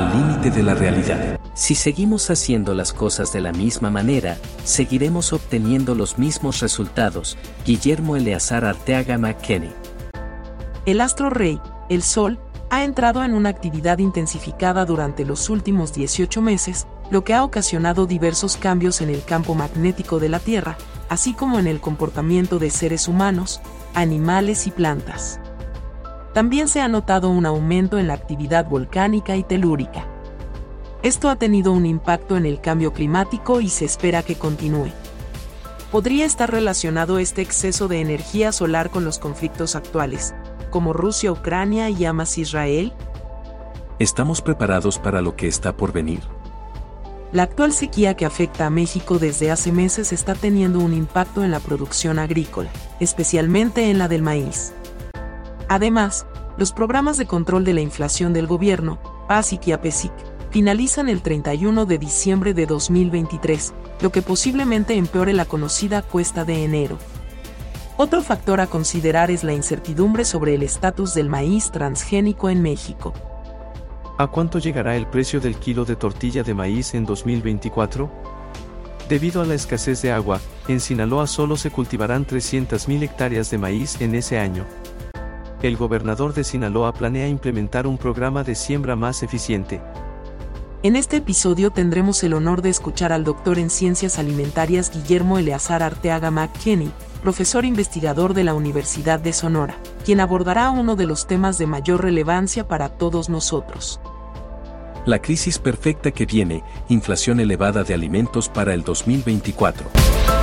límite de la realidad. Si seguimos haciendo las cosas de la misma manera, seguiremos obteniendo los mismos resultados. Guillermo Eleazar Arteaga McKenney. El astro rey, el Sol, ha entrado en una actividad intensificada durante los últimos 18 meses, lo que ha ocasionado diversos cambios en el campo magnético de la Tierra, así como en el comportamiento de seres humanos, animales y plantas. También se ha notado un aumento en la actividad volcánica y telúrica. Esto ha tenido un impacto en el cambio climático y se espera que continúe. ¿Podría estar relacionado este exceso de energía solar con los conflictos actuales, como Rusia-Ucrania y Hamas-Israel? ¿Estamos preparados para lo que está por venir? La actual sequía que afecta a México desde hace meses está teniendo un impacto en la producción agrícola, especialmente en la del maíz. Además, los programas de control de la inflación del gobierno, PASIC y APESIC, finalizan el 31 de diciembre de 2023, lo que posiblemente empeore la conocida cuesta de enero. Otro factor a considerar es la incertidumbre sobre el estatus del maíz transgénico en México. ¿A cuánto llegará el precio del kilo de tortilla de maíz en 2024? Debido a la escasez de agua, en Sinaloa solo se cultivarán 300.000 hectáreas de maíz en ese año. El gobernador de Sinaloa planea implementar un programa de siembra más eficiente. En este episodio tendremos el honor de escuchar al doctor en ciencias alimentarias Guillermo Eleazar Arteaga McKinney, profesor investigador de la Universidad de Sonora, quien abordará uno de los temas de mayor relevancia para todos nosotros. La crisis perfecta que viene, inflación elevada de alimentos para el 2024.